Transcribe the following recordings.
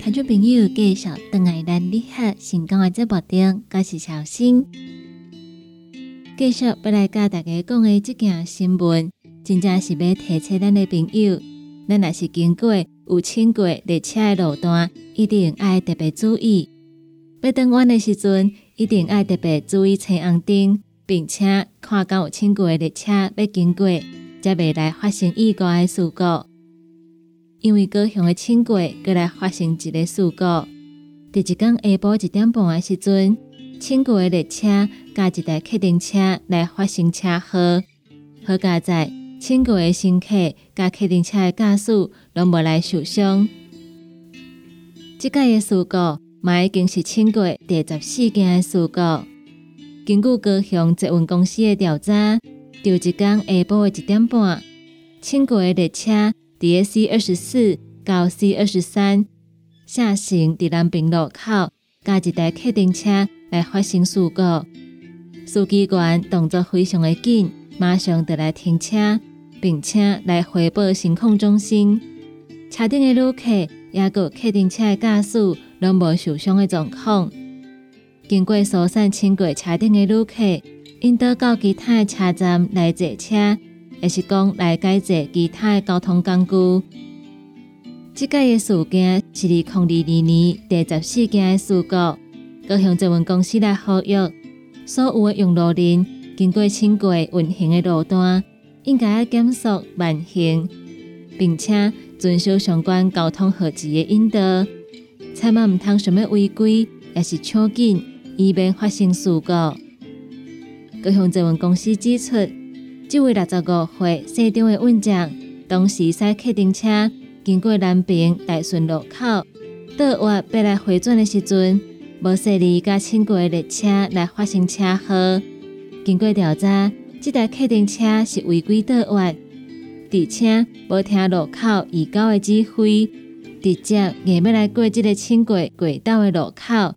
听众朋友继续登来咱你好成功的节目中，我是小新。继续要来教大家讲的这件新闻，真正是要提醒咱的朋友，咱若是经过有乘过列车的路段，一定爱特别注意。要登弯的时阵，一定爱特别注意车红灯，并且看到有乘过的列车要经过，才未来发生意外的事故。因为高雄的轻轨过来发生一个事故，第一天下晡一点半的时阵，轻轨的列车加一台客运车来发生车祸，好加在轻轨的乘客加客运车的驾驶拢无来受伤。即届的事故嘛已经是轻轨第十四件的事故。根据高雄捷运公司的调查，就一天下晡的一点半，轻轨的列车。伫 C 二十四到 C 二十三下行伫南平路口，加一台客运车来发生事故。司机员动作非常的紧，马上就来停车，并且来回报情况中心。车顶的旅客也个客运车的驾驶拢无受伤的状况。经过疏散轻轨车顶的旅客，引导到其他车站来坐车。也是讲来改善其他的交通工具。即届的事件是二零二二年第十四件的事故。高雄捷运公司来呼吁所有的用路人，经过轻轨运行的路段，应该减速慢行，并且遵守相关交通号志的引导，千万唔通想要违规，也是超紧，以免发生事故。佮向这份公司指出，这位六十五岁姓张的运将，当时驶客丁车经过南平大顺路口，倒弯要来回转的时阵，无设立甲请过的列车来发生车祸。经过调查，这台客丁车是违规倒弯，而且无听路口移交的指挥。直接硬要来过这个轻轨轨道的路口，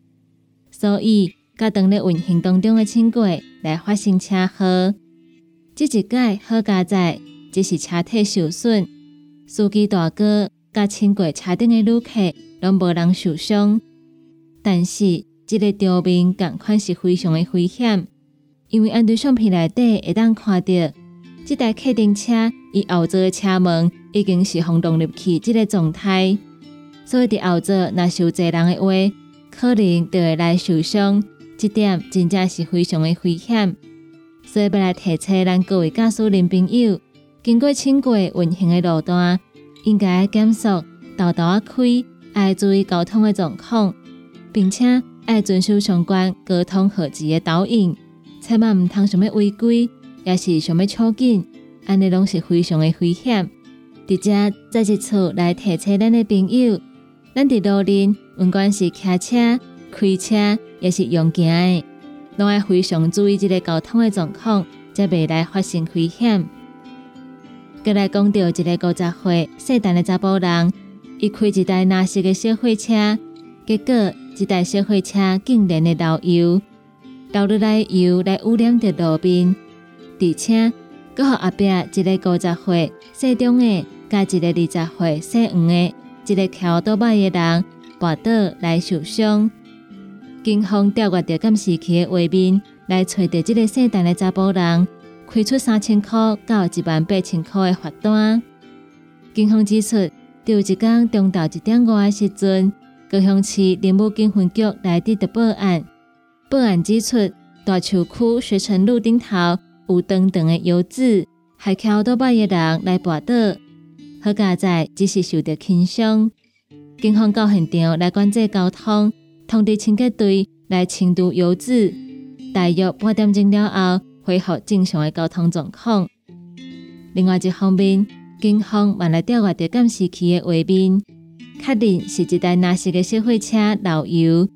所以甲当咧运行当中的轻轨来发生车祸。这一届好加在，只是车体受损，司机大哥甲轻轨车顶的旅客拢无人受伤。但是这个场面共款是非常的危险，因为按对相片内底会当看到，这台客丁车伊后座的车门已经是轰动入去这个状态。所以伫后座若是有侪人的话，可能就会来受伤，这点真正是非常的危险。所以要来提醒咱各位驾驶人朋友，经过轻轨运行的路段，应该减速、道道啊开，爱注意交通的状况，并且爱遵守相关交通号志的导引，千万毋通想要违规，也是想要超紧，安尼拢是非常的危险。直接在一处来提醒咱的朋友。咱伫路面，不管是开车、开车，也是用行的，拢爱非常注意这个交通的状况，才未来发生危险。过来讲到一个五十岁细胆的查甫人，伊开一台纳色的小货车，结果这台小货车竟然的漏油，倒入来油来污染着路面，而且搁互后壁一个五十岁细中的，加一个二十岁细黄的。一个桥倒摆的人滑倒来受伤，警方调阅着监视器的画面，来找到这个姓陈的查甫人，开出三千块到一万八千块的罚单。警方指出，第一天中昼一点五的时阵，高雄市林务警分局来接到报案，报案指出大树区学城路顶头有长长的油渍，还桥倒摆的人来跋倒。好佳在只是受到轻伤，警方到现场来管制交通，通知清洁队来清除油渍。大约半点钟了后，恢复正常的交通状况。另外一方面，警方还来调阅着监视器的画面，确认是一台纳色的小货车漏油。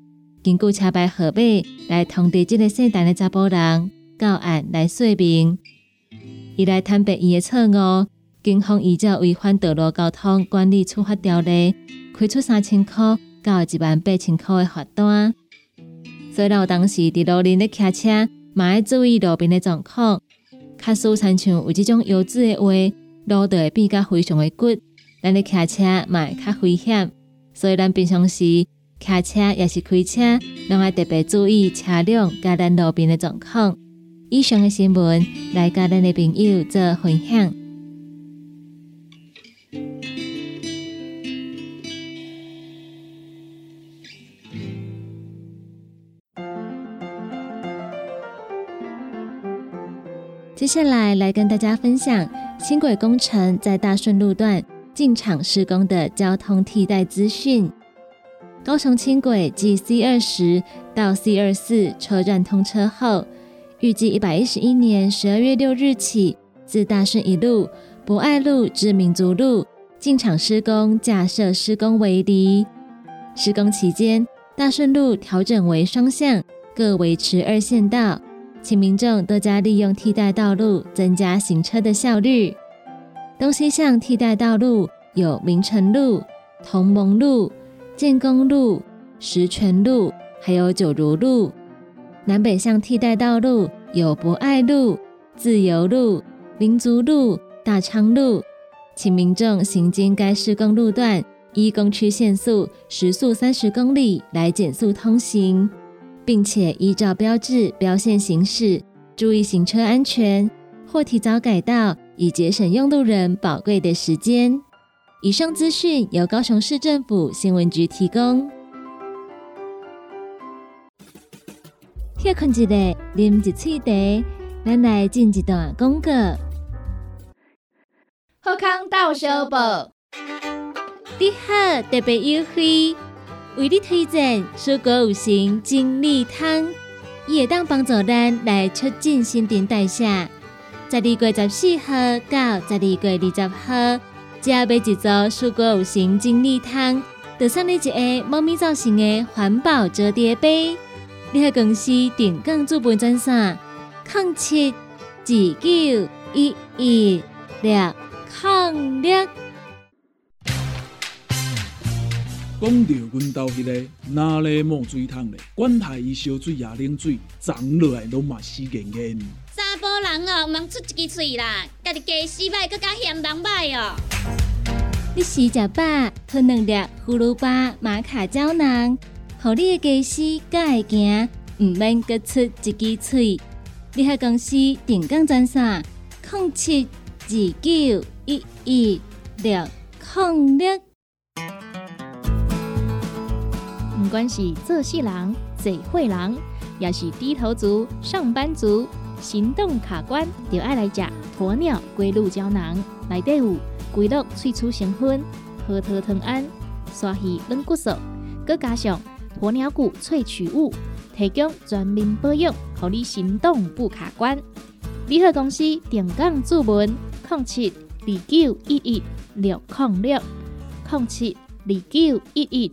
根据车牌号码来通知这个姓陈的查甫人到案来说明，伊来坦白伊的错误。警方依照违反道路交通管理处罚条例，开出三千块到一万八千块的罚单。所以，当时伫路面咧骑车，嘛要注意路边的状况。卡苏参像有这种油渍的话，路就会变甲非常的骨，咱咧骑车嘛会较危险。所以，咱平常时骑车也是开车，拢要特别注意车辆甲咱路边的状况。以上的新闻来甲咱的朋友做分享。接下来来跟大家分享轻轨工程在大顺路段进场施工的交通替代资讯。高雄轻轨继 C 二十到 C 二四车站通车后，预计一百一十一年十二月六日起，自大顺一路、博爱路至民族路进场施工，架设施工围篱。施工期间，大顺路调整为双向，各维持二线道。请民众多加利用替代道路，增加行车的效率。东西向替代道路有明城路、同盟路、建功路、石泉路，还有九如路。南北向替代道路有博爱路、自由路、民族路、大昌路。请民众行经该施工路段，依公区限速时速三十公里来减速通行。并且依照标志标线行驶，注意行车安全，或提早改道，以节省用路人宝贵的时间。以上资讯由高雄市政府新闻局提供。歇困一下，啉一喙茶，咱来进一段广告。好康到小宝，你好，特别优惠。为你推荐蔬果五行精力汤，伊会当帮助咱来促进新陈代谢。十二月十四号到十二月二十号，只要买一组蔬果五行精力汤，就送你一个猫咪造型的环保折叠杯。联合公司定岗资本专线：零七二九一一六零六。讲到阮兜迄个哪里冒水桶咧，管他伊烧水也冷水，长落来拢嘛死严严。查甫人哦，毋通出一支喙啦，家己家死歹，更加嫌人歹哦。你食食饱，吞两粒葫芦巴、马卡胶囊，互你的家死才会行，毋免各出一支喙。你喺公司定岗专线：零七二九一一六零六。不管是做事人、嘴会人，也是低头族、上班族，行动卡关，就爱来食鸵鸟龟鹿胶囊。内底有龟鹿萃取成分，核桃藤胺、鲨鱼软骨素，佮加上鸵鸟骨萃取物，提供全面保养，让你行动不卡关。联合公司定岗注文：零七二九一一六零六零七二九一一。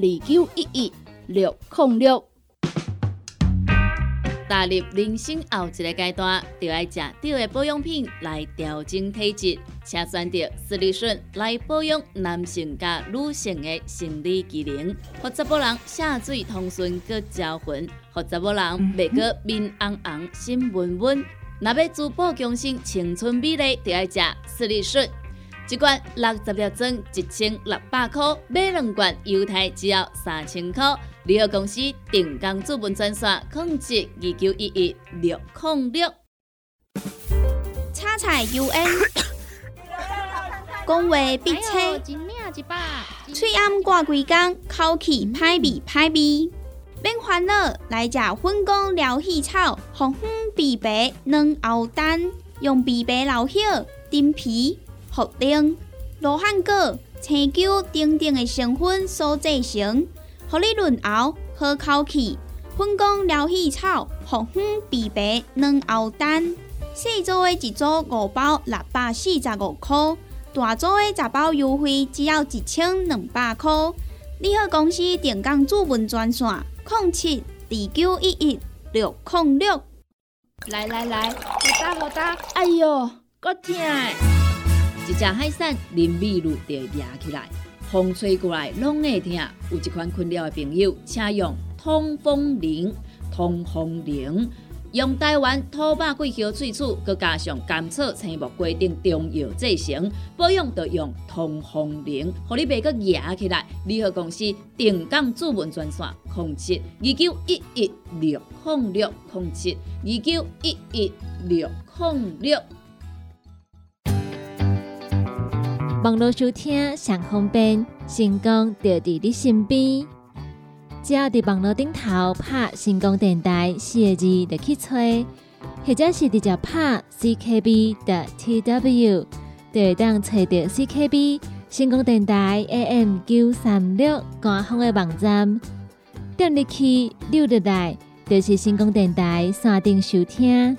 二九一一六零六，踏入人生后一个阶段，就要食对的保养品来调整体质，请选择斯利顺来保养男性加女性的生理机能，或者某人下水通顺个招魂，或者某人袂个面红红心温温。若要珠宝强身、青春美丽，就要食斯利顺。一罐六十粒装，一千六百块；买两罐，犹太只要三千块。联合公司定岗资本专线：控制二九一一六零六。叉彩 UN，讲话必切，嘴暗挂几工，口气歹味歹味。免烦恼，来食粉工疗气草，红粉枇杷软藕丹，用枇杷老血丁皮。茯苓、罗汉果、青椒等等的成分所制成，合你润喉好口气。粉工疗气草、红粉枇杷软藕丹，细组的一组五包六百四十五块，大组的十包优惠只要一千两百块。你好，公司电工主文专线：零七二九一一六零六。来来来，好打好打，哎哟，够痛！一只海扇淋米露就会压起来，风吹过来拢会疼。有一款困扰的朋友，请用通风铃。通风铃用台湾土白桂花萃取，佮加上甘草、青木、规定中药制成，保养要用通风铃，互你袂佮压起来。联合公司定岗主文专线：零七二九一一六零六控七二九一一六零六。网络收听上方便，成功就伫你身边。只要伫网络顶头拍“成功电台”四个字，就去吹，或者是直接拍 “ckb” 的 tw，就会当找到 ckb 成功电台 AM 九三六官方的网站。点入去溜入来，就是成功电台山顶收听。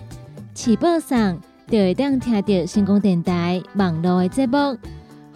起播上就会当听到成功电台网络的节目。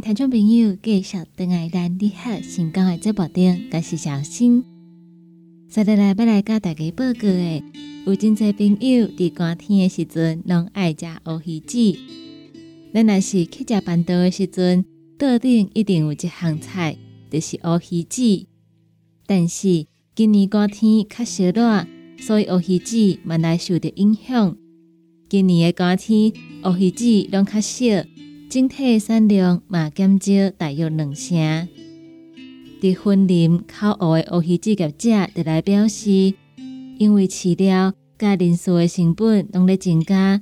听众朋友继续登来咱你好成功的节目中，我是小新。接下来要来甲大家报告的，有真侪朋友伫寒天的时阵，拢爱食乌鱼子。咱若是去食饭桌的时阵，桌顶一定有一项菜，就是乌鱼子。但是今年寒天较烧热，所以乌鱼子慢来受到影响。今年的寒天，乌鱼子拢较少，整体产量嘛减少大约两成。伫婚林烤乌的乌鱼子业者就来表示，因为饲料甲人数的成本拢咧增加，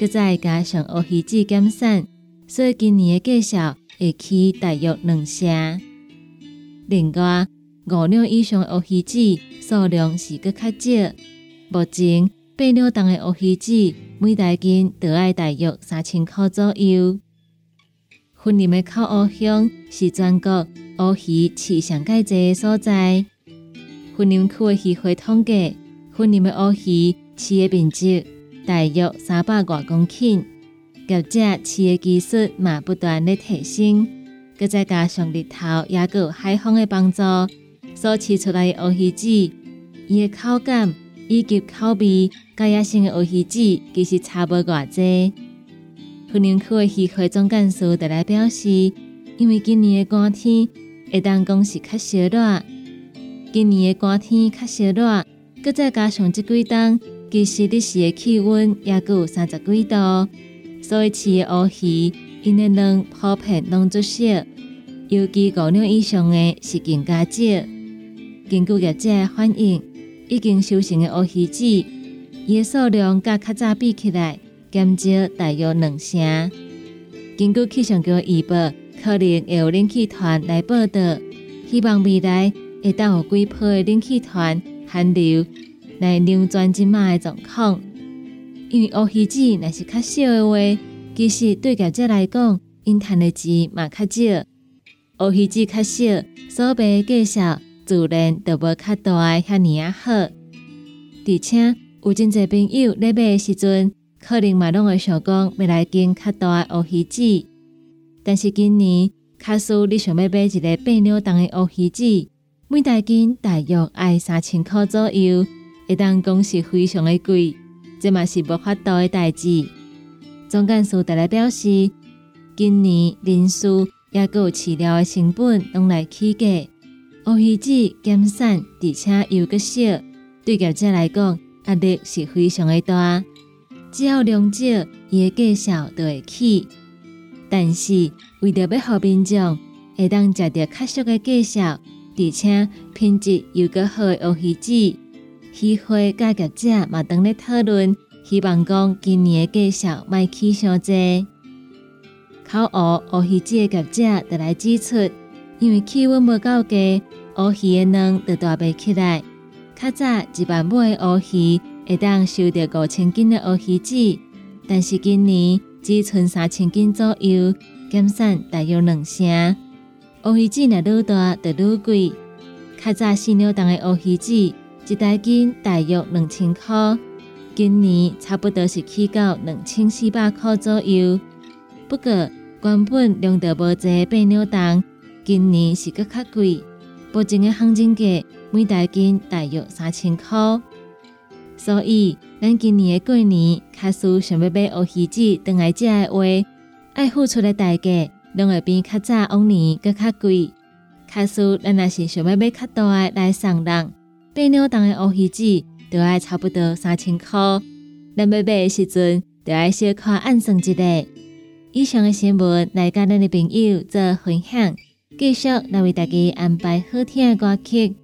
搁再加上乌鱼子减产，所以今年的计销会起大约两成。另外，五两以上的乌鱼子数量是搁较少，目前八两重的乌鱼子每台斤得要大约三千块左右。婚林的烤乌乡是全国乌鱼饲上界济的所在。婚林区的鱼会统计，婚林的乌鱼饲的面积大约三百多公顷，业者饲的技术嘛不断的提升，再加上日头也有海风的帮助，所饲出来的乌鱼子，伊的口感以及口味，甲野生的乌鱼子其实差不偌济。昆林区的渔会总干事特来表示，因为今年的寒天会当讲是较烧热，今年的寒天较烧热，搁再加上即几冬，其实日时的气温也有三十几度，所以饲的乌鱼因的卵普遍拢足少，尤其五两以上的是更加少。根据业者反映，已经收成的乌鱼子，伊的数量甲较早比起来。减少大约两成。根据气象局预报，可能会有冷气团来报道，希望未来会当有几波的冷气团寒流来扭转即马的状况。因为乌鱼子若是较少的话，其实对业者来讲，因赚的钱嘛较少。乌鱼子较少，所卖介绍自然就无较大遐尼啊好。而且有真侪朋友咧买的时阵。可能嘛拢会想讲要来拣较大诶乌鱼子，但是今年卡苏你想要买一个八两重的乌鱼子，每台斤大约爱三千块左右，会当讲是非常的贵，这嘛是无法度的代志。总干事带来表示，今年人数也有饲料的成本拢来起价，乌鱼子减产，而且又个少，对业者来讲压力是非常的大。只要量少，伊的价销就会起。但是为着要互民众会当食到较俗的价销，而且品质又个好的乌鱼子，渔会甲业者嘛等咧讨论，希望讲今年的价销卖起上济。烤乌乌鱼子的业者就来指出，因为气温无够低，乌鱼的卵就大袂起来。较早一万尾乌鱼。会当收到五千斤的乌鱼子，但是今年只剩三千斤左右，减产大约两成。乌鱼子若愈大，就愈贵。较早四两重的乌鱼子，一台斤大约两千块，今年差不多是起到两千四百块左右。不过原本量得无济八两重，今年是搁较贵，目前的行情价每台斤大约三千块。所以，咱今年的过年，卡叔想要买乌鱼子当来食的话，爱付出的代价，拢会比较早往年搁较贵。卡叔，咱若是想要买较大的来送人，八两重的乌鱼子，就要差不多三千块。咱要买的时阵，就要小可暗算一下。以上的新闻来甲咱的朋友做分享，继续来为大家安排好听的歌曲。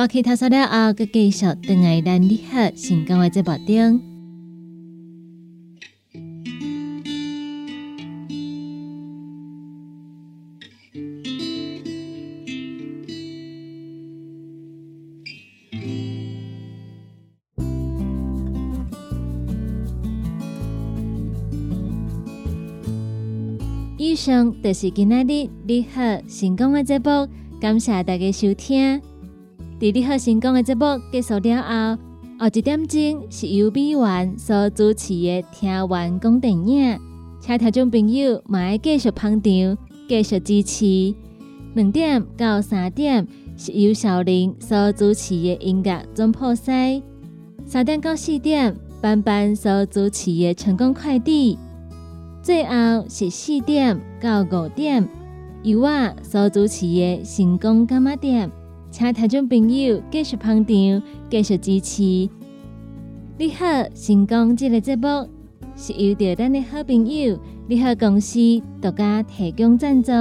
歌曲结束了后，继续等来咱你好成功的节目中。以上就是今仔日你好成功的节目，感谢大家收听。伫你好成功的节目结束了后，后一点钟是由美元所主持的听完讲电影，请听众朋友嘛要继续捧场，继续支持。两点到三点是由小林所主持的音乐总破塞。三点到四点，班班所主持的成功快递。最后是四点到五点，由我所主持的成功干妈店。请听众朋友继续捧场，继续支持。你好，成功这个节目是由着咱的好朋友你好公司独家提供赞助。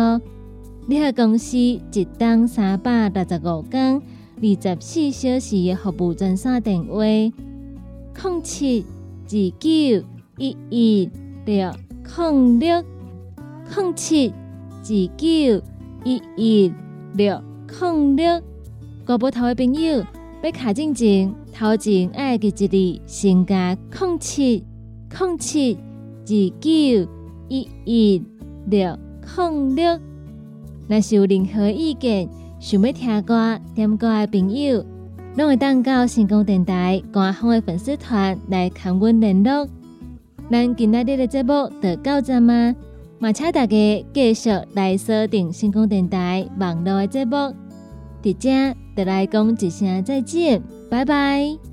你好公司一档三百六十五天、二十四小时的服务专线电话：零七二九一一六零六零七二九一一六零六。国宝头的朋友要卡进前，头前爱记一字，先加零七零七二九一一六零六。若是有任何意见，想要听歌、点歌的朋友，拢会当到成功电台官方的粉丝团来跟阮联络。咱今仔日的节目就到这吗？嘛，请大家继续来锁定成功电台网络的节目。大家再来讲一声再见，拜拜。